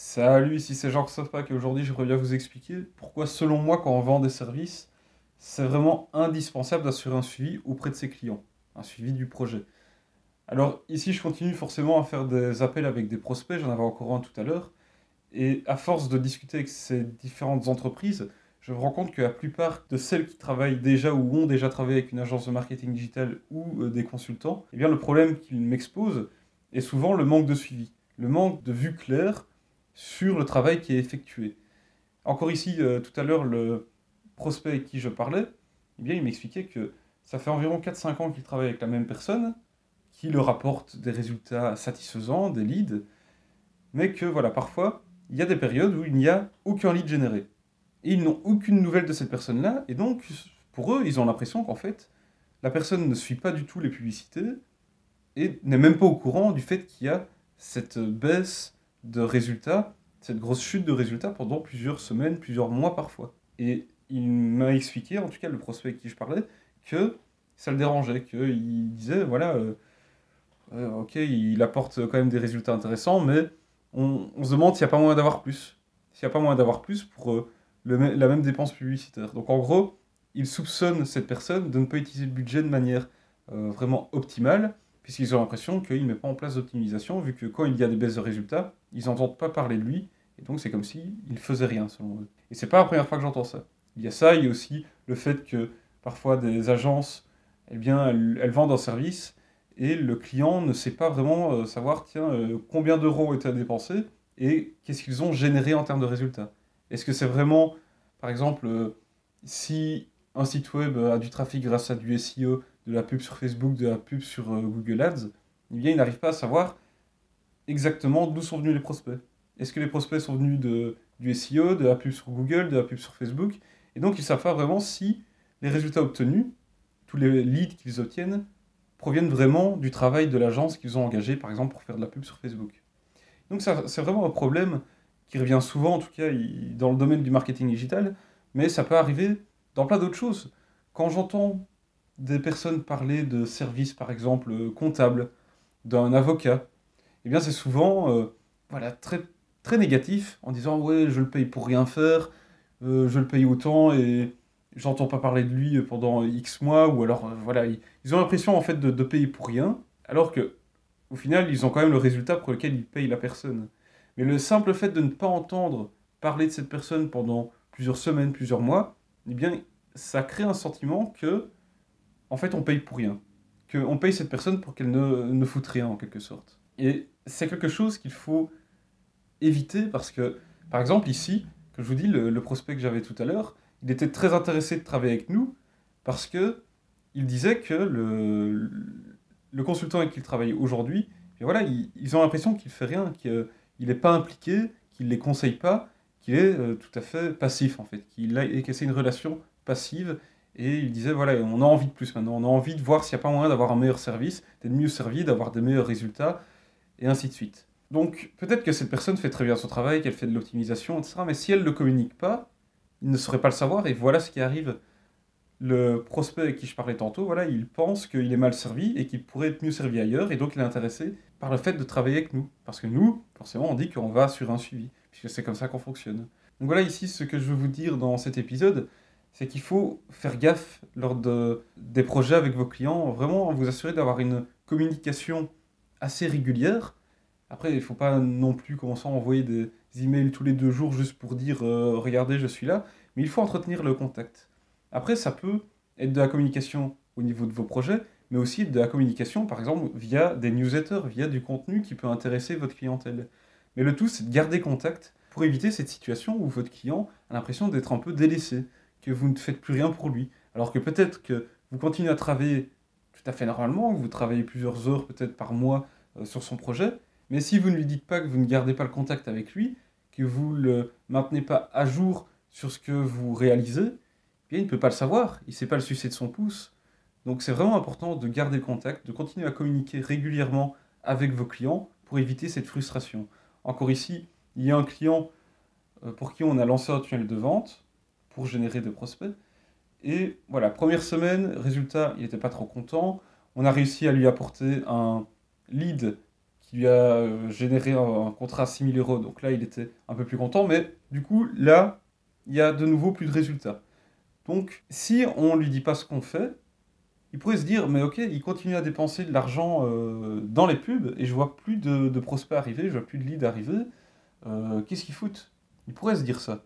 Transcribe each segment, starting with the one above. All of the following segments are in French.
Salut, ici c'est Jean Sofac et aujourd'hui je reviens vous expliquer pourquoi selon moi quand on vend des services, c'est vraiment indispensable d'assurer un suivi auprès de ses clients, un suivi du projet. Alors ici je continue forcément à faire des appels avec des prospects, j'en avais encore un tout à l'heure, et à force de discuter avec ces différentes entreprises, je me rends compte que la plupart de celles qui travaillent déjà ou ont déjà travaillé avec une agence de marketing digital ou euh, des consultants, eh bien le problème qu'ils m'exposent est souvent le manque de suivi, le manque de vue claire sur le travail qui est effectué. Encore ici, euh, tout à l'heure, le prospect avec qui je parlais, eh bien, il m'expliquait que ça fait environ 4-5 ans qu'il travaille avec la même personne, qui le rapporte des résultats satisfaisants, des leads, mais que voilà, parfois, il y a des périodes où il n'y a aucun lead généré. Et ils n'ont aucune nouvelle de cette personne-là, et donc, pour eux, ils ont l'impression qu'en fait, la personne ne suit pas du tout les publicités, et n'est même pas au courant du fait qu'il y a cette baisse de résultats, cette grosse chute de résultats pendant plusieurs semaines, plusieurs mois parfois. Et il m'a expliqué, en tout cas le prospect avec qui je parlais, que ça le dérangeait, qu'il disait, voilà, euh, euh, ok, il apporte quand même des résultats intéressants, mais on, se demande s'il n'y a pas moyen d'avoir plus. S'il n'y a pas moyen d'avoir plus pour euh, la même dépense publicitaire. Donc en gros, il soupçonne cette personne de ne pas utiliser le budget de manière vraiment optimale, puisqu'ils ont l'impression qu'il ne met pas en place d'optimisation, vu que quand il y a des baisses de résultats, ils n'entendent pas parler de lui, et donc c'est comme s'il ne faisait rien, selon eux. Et c'est pas la première fois que j'entends ça. Il y a ça, il y a aussi le fait que parfois des agences, eh bien, elles, vendent un service, et le client ne sait pas vraiment euh, savoir, tiens, euh, combien d'euros ont été dépensés, et qu'est-ce qu'ils ont généré en termes de résultats. Est-ce que c'est vraiment, par exemple, euh, si un site web a du trafic grâce à du SEO, de la pub sur Facebook, de la pub sur euh, Google Ads, eh bien, ils n'arrivent pas à savoir exactement d'où sont venus les prospects. Est-ce que les prospects sont venus de, du SEO, de la pub sur Google, de la pub sur Facebook? Et donc, ils ne savent pas vraiment si les résultats obtenus, tous les leads qu'ils obtiennent, proviennent vraiment du travail de l'agence qu'ils ont engagé, par exemple, pour faire de la pub sur Facebook. Donc, c'est vraiment un problème qui revient souvent, en tout cas, dans le domaine du marketing digital, mais ça peut arriver dans plein d'autres choses. Quand j'entends des personnes parler de services, par exemple, euh, comptables, d'un avocat, eh bien c'est souvent euh, voilà, très, très négatif en disant ouais je le paye pour rien faire, euh, je le paye autant et j'entends pas parler de lui pendant X mois ou alors voilà ils, ont l'impression en fait de, de, payer pour rien alors que au final ils ont quand même le résultat pour lequel ils payent la personne. Mais le simple fait de ne pas entendre parler de cette personne pendant plusieurs semaines, plusieurs mois, eh bien ça crée un sentiment que en fait, on paye pour rien. Qu'on paye cette personne pour qu'elle ne, ne foute rien, en quelque sorte. Et c'est quelque chose qu'il faut éviter parce que, par exemple, ici, que je vous dis, le, prospect que j'avais tout à l'heure, il était très intéressé de travailler avec nous parce que il disait que le, le consultant avec qui il travaille aujourd'hui, voilà, ils, ont l'impression qu'il fait rien, qu'il n'est pas impliqué, qu'il ne les conseille pas, qu'il est euh, tout à fait passif en fait, qu'il a que c'est une relation passive et il disait, voilà, on a envie de plus maintenant, on a envie de voir s'il n'y a pas moyen d'avoir un meilleur service, d'être mieux servi, d'avoir des meilleurs résultats, et ainsi de suite. Donc peut-être que cette personne fait très bien son travail, qu'elle fait de l'optimisation, etc. Mais si elle ne le communique pas, il ne saurait pas le savoir, et voilà ce qui arrive. Le prospect avec qui je parlais tantôt, voilà, il pense qu'il est mal servi et qu'il pourrait être mieux servi ailleurs, et donc il est intéressé par le fait de travailler avec nous. Parce que nous, forcément, on dit qu'on va sur un suivi, puisque c'est comme ça qu'on fonctionne. Donc voilà ici ce que je veux vous dire dans cet épisode c'est qu'il faut faire gaffe lors de, des projets avec vos clients, vraiment vous assurer d'avoir une communication assez régulière. Après, il ne faut pas non plus commencer à envoyer des emails tous les deux jours juste pour dire euh, regardez, je suis là, mais il faut entretenir le contact. Après, ça peut être de la communication au niveau de vos projets, mais aussi de la communication, par exemple, via des newsletters, via du contenu qui peut intéresser votre clientèle. Mais le tout, c'est de garder contact pour éviter cette situation où votre client a l'impression d'être un peu délaissé que vous ne faites plus rien pour lui. Alors que peut-être que vous continuez à travailler tout à fait normalement, que vous travaillez plusieurs heures peut-être par mois euh, sur son projet, mais si vous ne lui dites pas que vous ne gardez pas le contact avec lui, que vous ne le maintenez pas à jour sur ce que vous réalisez, eh bien il ne peut pas le savoir, il ne sait pas le sucer de son pouce. Donc c'est vraiment important de garder le contact, de continuer à communiquer régulièrement avec vos clients pour éviter cette frustration. Encore ici, il y a un client euh, pour qui on a lancé un tunnel de vente pour générer des prospects. Et voilà, première semaine, résultat, il n'était pas trop content. On a réussi à lui apporter un lead qui lui a euh, généré un, contrat à 6000 euros. Donc là, il était un peu plus content, mais du coup, là, il y a de nouveau plus de résultats. Donc, si on ne lui dit pas ce qu'on fait, il pourrait se dire, mais ok, il continue à dépenser de l'argent euh, dans les pubs et je vois plus de, prospects arriver, je vois plus de leads arriver. Euh, qu'est-ce qu'il fout? Il pourrait se dire ça.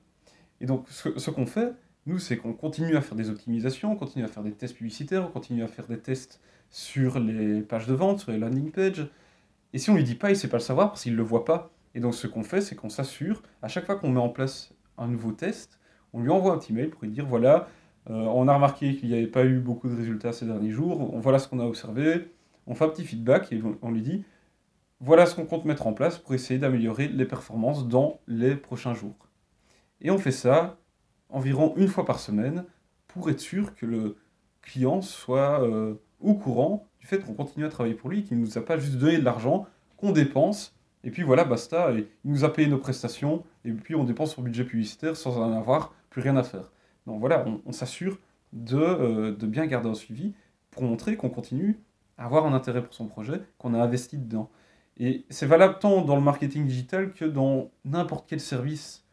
Et donc, ce, qu'on fait, nous, c'est qu'on continue à faire des optimisations, on continue à faire des tests publicitaires, on continue à faire des tests sur les pages de vente, sur les landing pages. Et si on lui dit pas, il sait pas le savoir parce qu'il le voit pas. Et donc, ce qu'on fait, c'est qu'on s'assure, à chaque fois qu'on met en place un nouveau test, on lui envoie un petit mail pour lui dire voilà, euh, on a remarqué qu'il n'y avait pas eu beaucoup de résultats ces derniers jours, voilà ce qu'on a observé, on fait un petit feedback et on lui dit voilà ce qu'on compte mettre en place pour essayer d'améliorer les performances dans les prochains jours. Et on fait ça environ une fois par semaine pour être sûr que le client soit euh, au courant du fait qu'on continue à travailler pour lui, qu'il ne nous a pas juste donné de l'argent, qu'on dépense, et puis voilà, basta, il nous a payé nos prestations, et puis on dépense son budget publicitaire sans en avoir plus rien à faire. Donc voilà, on, s'assure euh, de, bien garder un suivi pour montrer qu'on continue à avoir un intérêt pour son projet, qu'on a investi dedans. Et c'est valable tant dans le marketing digital que dans n'importe quel service.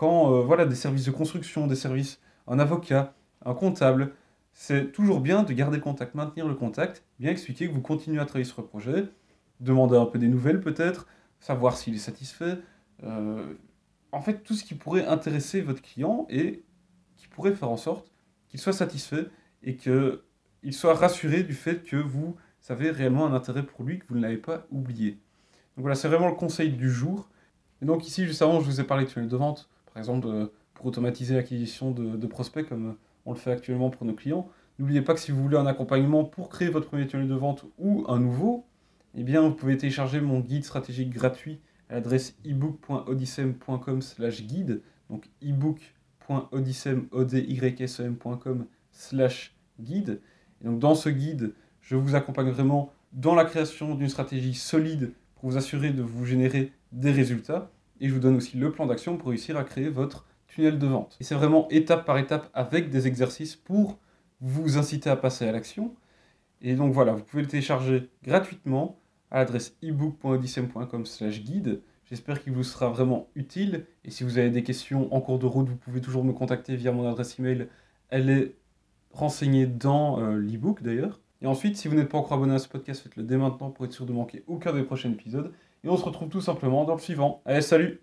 Quand euh, voilà des services de construction, des services, un avocat, un comptable, c'est toujours bien de garder contact, maintenir le contact, bien expliquer que vous continuez à travailler sur le projet, demander un peu des nouvelles peut-être, savoir s'il est satisfait. Euh, en fait, tout ce qui pourrait intéresser votre client et qui pourrait faire en sorte qu'il soit satisfait et qu'il soit rassuré du fait que vous avez réellement un intérêt pour lui, que vous ne l'avez pas oublié. Donc voilà, c'est vraiment le conseil du jour. Et donc ici, juste avant, je vous ai parlé de tunnel de vente, par exemple, pour automatiser l'acquisition de, prospects comme on le fait actuellement pour nos clients. N'oubliez pas que si vous voulez un accompagnement pour créer votre premier tunnel de vente ou un nouveau, eh bien, vous pouvez télécharger mon guide stratégique gratuit à l'adresse ebook.odyssem.com slash guide, donc ebook.odyssem.com slash guide. Donc dans ce guide, je vous accompagne vraiment dans la création d'une stratégie solide pour vous assurer de vous générer des résultats. Et je vous donne aussi le plan d'action pour réussir à créer votre tunnel de vente. Et c'est vraiment étape par étape avec des exercices pour vous inciter à passer à l'action. Et donc voilà, vous pouvez le télécharger gratuitement à l'adresse ebook.odyssem.com guide. J'espère qu'il vous sera vraiment utile. Et si vous avez des questions en cours de route, vous pouvez toujours me contacter via mon adresse email. Elle est renseignée dans euh, l'ebook d'ailleurs. Et ensuite, si vous n'êtes pas encore abonné à ce podcast, faites-le dès maintenant pour être sûr de manquer aucun des prochains épisodes. Et on se retrouve tout simplement dans le suivant. Allez, salut